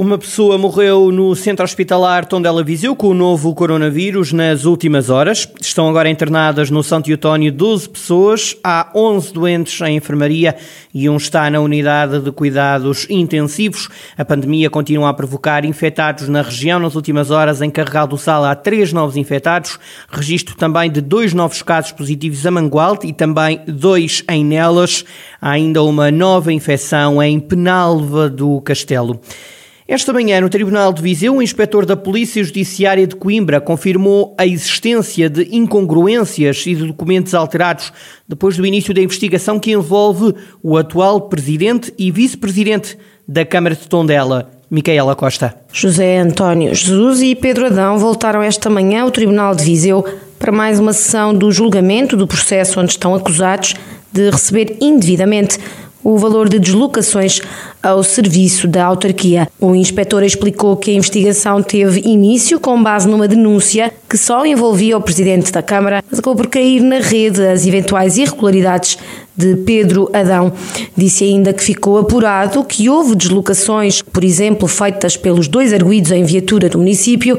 Uma pessoa morreu no centro hospitalar Tondela Viseu com o novo coronavírus nas últimas horas. Estão agora internadas no Santo Eutónio 12 pessoas. Há 11 doentes em enfermaria e um está na unidade de cuidados intensivos. A pandemia continua a provocar infectados na região. Nas últimas horas, em Carregal do Sal, há três novos infectados. Registro também de dois novos casos positivos a Mangualde e também dois em Nelas. Há ainda uma nova infecção em Penalva do Castelo. Esta manhã, no Tribunal de Viseu, o inspetor da Polícia Judiciária de Coimbra confirmou a existência de incongruências e de documentos alterados depois do início da investigação que envolve o atual presidente e vice-presidente da Câmara de Tondela, Micaela Costa. José António Jesus e Pedro Adão voltaram esta manhã ao Tribunal de Viseu para mais uma sessão do julgamento do processo onde estão acusados de receber indevidamente o valor de deslocações ao serviço da autarquia. O inspetor explicou que a investigação teve início com base numa denúncia que só envolvia o presidente da Câmara, mas acabou por cair na rede as eventuais irregularidades de Pedro Adão. Disse ainda que ficou apurado que houve deslocações, por exemplo, feitas pelos dois arguídos em viatura do município,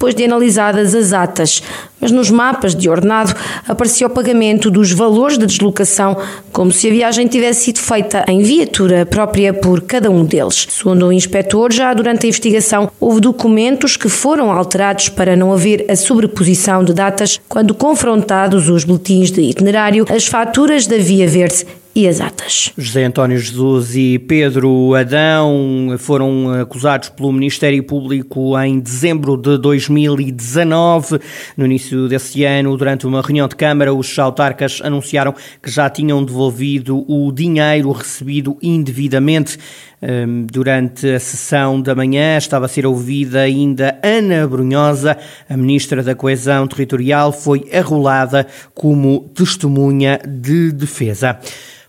depois de analisadas as atas, mas nos mapas de ordenado aparecia o pagamento dos valores de deslocação, como se a viagem tivesse sido feita em viatura própria por cada um deles. Segundo o inspetor, já durante a investigação houve documentos que foram alterados para não haver a sobreposição de datas quando confrontados os boletins de itinerário, as faturas da Via Verde e as atas. José António Jesus e Pedro Adão foram acusados pelo Ministério Público em dezembro de 2019. No início desse ano, durante uma reunião de Câmara, os autarcas anunciaram que já tinham devolvido o dinheiro recebido indevidamente. Durante a sessão da manhã estava a ser ouvida ainda Ana Brunhosa, a Ministra da Coesão Territorial, foi arrolada como testemunha de defesa.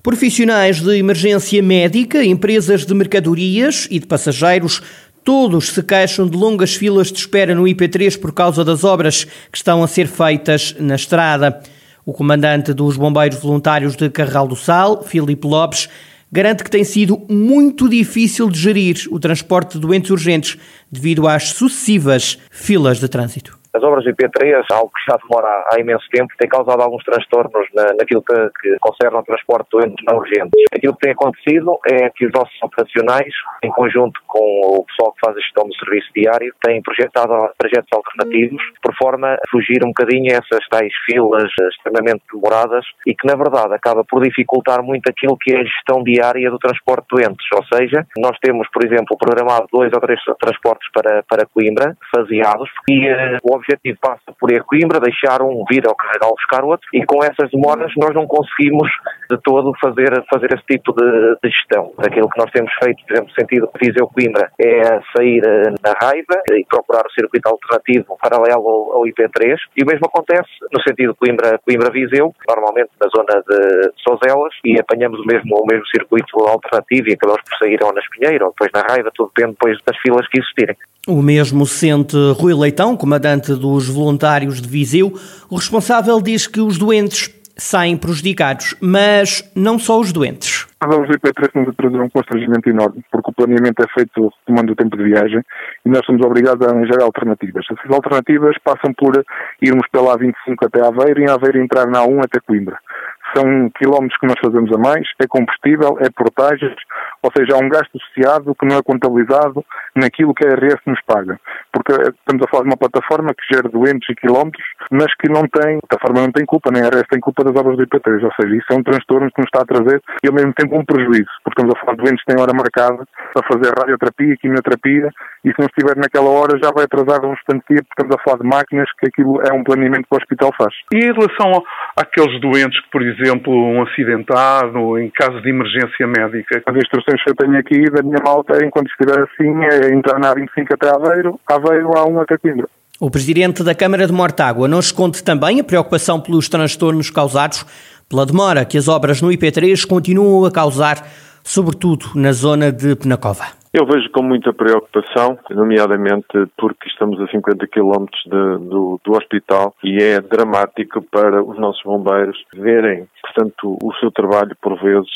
Profissionais de emergência médica, empresas de mercadorias e de passageiros Todos se queixam de longas filas de espera no IP3 por causa das obras que estão a ser feitas na estrada. O comandante dos Bombeiros Voluntários de Carral do Sal, Filipe Lopes, garante que tem sido muito difícil de gerir o transporte de doentes urgentes devido às sucessivas filas de trânsito. As obras do IP3, algo que já demora há imenso tempo, tem causado alguns transtornos na, naquilo que, que concerne ao transporte de doentes não urgentes. Aquilo que tem acontecido é que os nossos operacionais, em conjunto com o pessoal que faz a gestão do serviço diário, têm projetado trajetos alternativos por forma a fugir um bocadinho a essas tais filas extremamente demoradas e que, na verdade, acaba por dificultar muito aquilo que é a gestão diária do transporte de doentes. Ou seja, nós temos, por exemplo, programado dois ou três transportes para, para Coimbra, faseados, e uh, o objetivo passa por ir a Coimbra, deixar um vir ao Carregal buscar outro, e com essas demoras nós não conseguimos de todo fazer, fazer esse tipo de, de gestão. Aquilo que nós temos feito, por exemplo, sentido Viseu-Coimbra, é sair eh, na raiva e procurar o circuito alternativo paralelo ao, ao IP3, e o mesmo acontece no sentido Coimbra-Viseu, normalmente na zona de Sozelas, e apanhamos o mesmo, o mesmo circuito alternativo e acabamos por sair ou na Espinheira ou depois na Raiva, tudo depende depois das filas que existirem. O mesmo sente Rui Leitão, comandante dos voluntários de Viseu. O responsável diz que os doentes saem prejudicados, mas não só os doentes. Ver para nos a trazer um constrangimento enorme, porque o planeamento é feito tomando o tempo de viagem e nós somos obrigados a arranjar alternativas. Essas alternativas passam por irmos pela A25 até Aveiro e em Aveiro entrar na A1 até Coimbra são quilómetros que nós fazemos a mais, é combustível, é portagens, ou seja, há um gasto associado que não é contabilizado naquilo que a RS nos paga. Porque estamos a falar de uma plataforma que gera doentes e quilómetros, mas que não tem, a plataforma não tem culpa, nem a RS tem culpa das obras do IP3, ou seja, isso é um transtorno que nos está a trazer e ao mesmo tempo um prejuízo, porque estamos a falar de doentes que têm hora marcada para fazer radioterapia, quimioterapia, e se não estiver naquela hora já vai atrasar um instante porque estamos a falar de máquinas que aquilo é um planeamento que o hospital faz. E em relação àqueles doentes que, por exemplo, um acidentado, em caso de emergência médica? As instruções que eu tenho aqui da minha malta, enquanto estiver assim, é entrar na 25 até Aveiro, Aveiro a 1 até Coimbra. O presidente da Câmara de Mortágua não esconde também a preocupação pelos transtornos causados pela demora que as obras no IP3 continuam a causar, sobretudo na zona de Penacova. Eu vejo com muita preocupação, nomeadamente porque estamos a 50 quilómetros do, do hospital e é dramático para os nossos bombeiros verem, portanto, o seu trabalho por vezes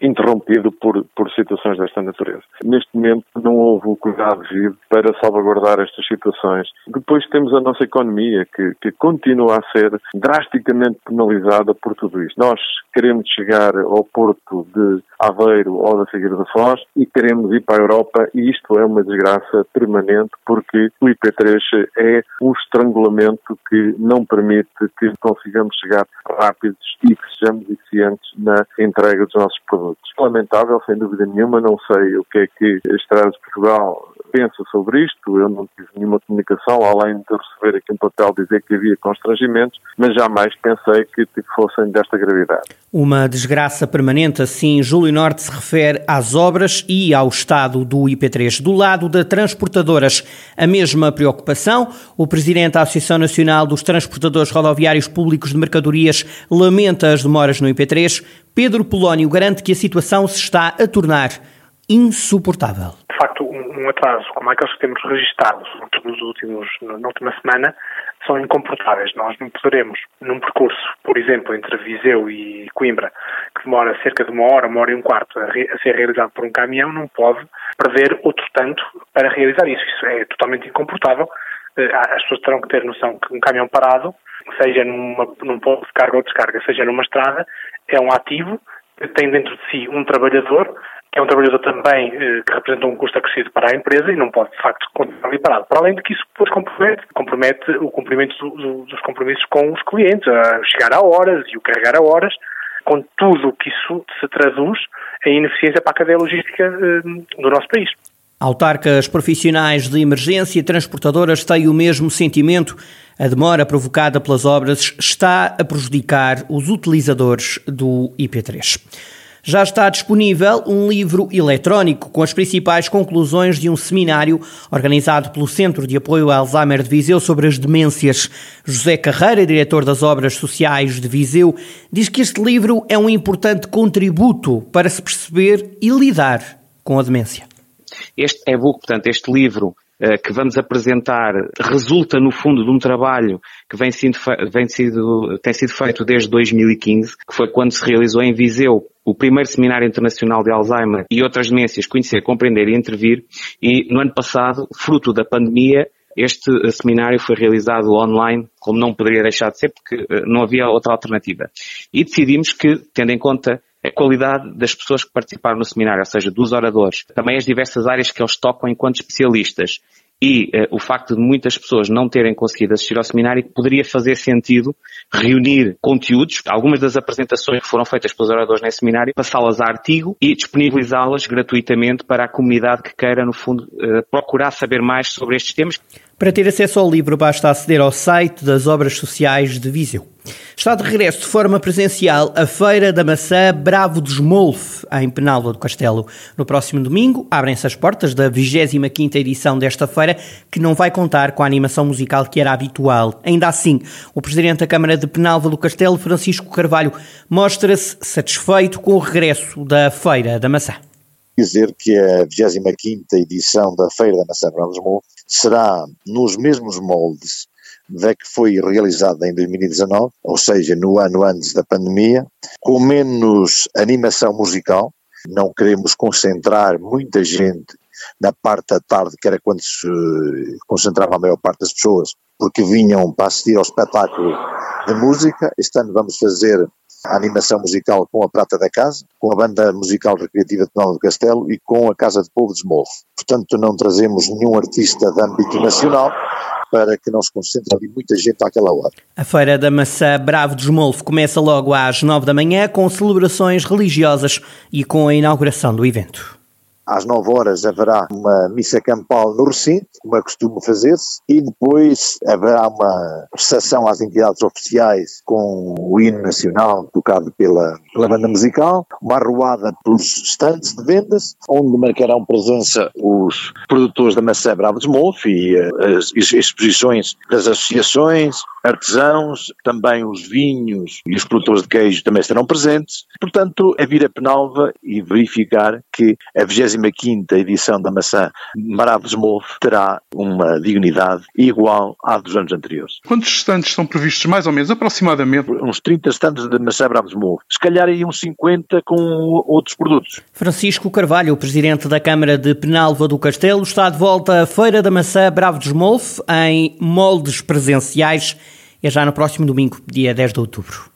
interrompido por, por situações desta natureza. Neste momento não houve o cuidado devido para salvaguardar estas situações. Depois temos a nossa economia que, que continua a ser drasticamente penalizada por tudo isto. Nós queremos chegar ao porto de Aveiro ou da Figueira da Foz e queremos ir para a Europa e isto é uma desgraça permanente porque o IP3 é um estrangulamento que não permite que consigamos chegar rápidos e que sejamos eficientes na entrega dos nossos produtos. Lamentável, sem dúvida nenhuma, não sei o que é que a Estradas de Portugal pensa sobre isto. Eu não tive nenhuma comunicação, além de receber aqui um papel dizer que havia constrangimentos, mas jamais pensei que fossem desta gravidade. Uma desgraça permanente, assim, Júlio Norte se refere às obras e ao estado do IP3. Do lado das transportadoras, a mesma preocupação. O presidente da Associação Nacional dos Transportadores Rodoviários Públicos de Mercadorias lamenta as demoras no IP3. Pedro Polónio garante que a situação se está a tornar insuportável. De facto, um, atraso como aqueles que temos registados nos últimos, na última semana são incomportáveis. Nós não poderemos, num percurso, por exemplo, entre Viseu e Coimbra, que demora cerca de uma hora, uma hora e um quarto a, a ser realizado por um caminhão, não pode prever outro tanto para realizar isso. Isso é totalmente incomportável. Eh, as pessoas terão que ter noção que um caminhão parado, seja numa, num ponto de carga ou descarga, seja numa estrada, é um ativo, tem dentro de si um trabalhador é um trabalhador também eh, que representa um custo acrescido para a empresa e não pode, de facto, continuar ali parado. Para além de que isso depois compromete, compromete o cumprimento do, do, dos compromissos com os clientes, a chegar a horas e o carregar a horas, com tudo o que isso se traduz em ineficiência para a cadeia logística eh, do nosso país. Autarcas profissionais de emergência e transportadoras têm o mesmo sentimento. A demora provocada pelas obras está a prejudicar os utilizadores do IP3 já está disponível um livro eletrónico com as principais conclusões de um seminário organizado pelo Centro de Apoio ao Alzheimer de Viseu sobre as demências. José Carreira, diretor das Obras Sociais de Viseu, diz que este livro é um importante contributo para se perceber e lidar com a demência. Este e-book, portanto, este livro eh, que vamos apresentar resulta, no fundo, de um trabalho que vem vem sido, tem sido feito desde 2015, que foi quando se realizou em Viseu o primeiro Seminário Internacional de Alzheimer e outras demências, Conhecer, Compreender e Intervir, e no ano passado, fruto da pandemia, este eh, seminário foi realizado online, como não poderia deixar de ser, porque eh, não havia outra alternativa. E decidimos que, tendo em conta a qualidade das pessoas que participaram no seminário, ou seja, dos oradores, também as diversas áreas que eles tocam enquanto especialistas e uh, o facto de muitas pessoas não terem conseguido assistir ao seminário, poderia fazer sentido reunir conteúdos, algumas das apresentações que foram feitas pelos oradores nesse seminário, passá-las a artigo e disponibilizá-las gratuitamente para a comunidade que queira, no fundo, uh, procurar saber mais sobre estes temas. Para ter acesso ao livro, basta aceder ao site das Obras Sociais de Viseu. Está de regresso de forma presencial a Feira da Maçã Bravo dos Molfe, em Penalva do Castelo. No próximo domingo, abrem-se as portas da 25ª edição desta feira, que não vai contar com a animação musical que era habitual. Ainda assim, o Presidente da Câmara de Penalva do Castelo, Francisco Carvalho, mostra-se satisfeito com o regresso da Feira da Maçã dizer que a 25ª edição da Feira da Maçã Brandesmo será nos mesmos moldes da que foi realizada em 2019, ou seja, no ano antes da pandemia, com menos animação musical. Não queremos concentrar muita gente na parte da tarde, que era quando se concentrava a maior parte das pessoas, porque vinham para assistir ao espetáculo de música. Este ano vamos fazer a animação musical com a Prata da Casa, com a Banda Musical Recreativa de Penal do Castelo e com a Casa de Povo de Smolf. Portanto, não trazemos nenhum artista de âmbito nacional para que não se concentre ali muita gente àquela hora. A Feira da Maçã Bravo de Smolf começa logo às nove da manhã com celebrações religiosas e com a inauguração do evento. Às 9 horas haverá uma missa campal no recinto, como é costume fazer-se, e depois haverá uma recepção às entidades oficiais com o hino nacional tocado pela, pela banda musical, uma arruada pelos estantes de vendas, onde marcarão presença os produtores da maçã Bravo de Molf e uh, as exposições das associações, artesãos, também os vinhos e os produtores de queijo também estarão presentes. Portanto, é vir a Penalva e verificar que a 20 25 edição da maçã Maravilhos Move terá uma dignidade igual à dos anos anteriores. Quantos estantes são previstos, mais ou menos, aproximadamente? Uns 30 estantes de maçã Bravos Move. Se calhar aí uns 50 com outros produtos. Francisco Carvalho, presidente da Câmara de Penalva do Castelo, está de volta à Feira da Maçã Bravo dos em moldes presenciais. É já no próximo domingo, dia 10 de outubro.